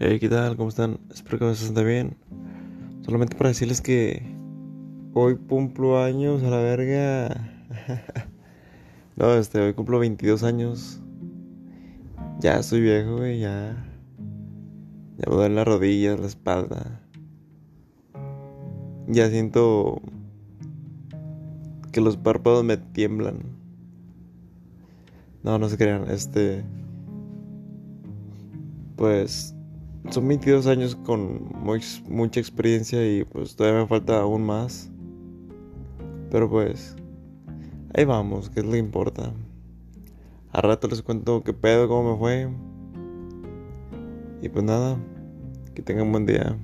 Hey, ¿qué tal? ¿Cómo están? Espero que se estén bien. Solamente para decirles que hoy cumplo años a la verga. no, este, hoy cumplo 22 años. Ya soy viejo, güey, ya. Ya me duelen las rodillas, la espalda. Ya siento que los párpados me tiemblan. No, no se crean, este. Pues son 22 años con mucha experiencia y pues todavía me falta aún más. Pero pues ahí vamos, que es lo que importa. A rato les cuento qué pedo, cómo me fue. Y pues nada, que tengan buen día.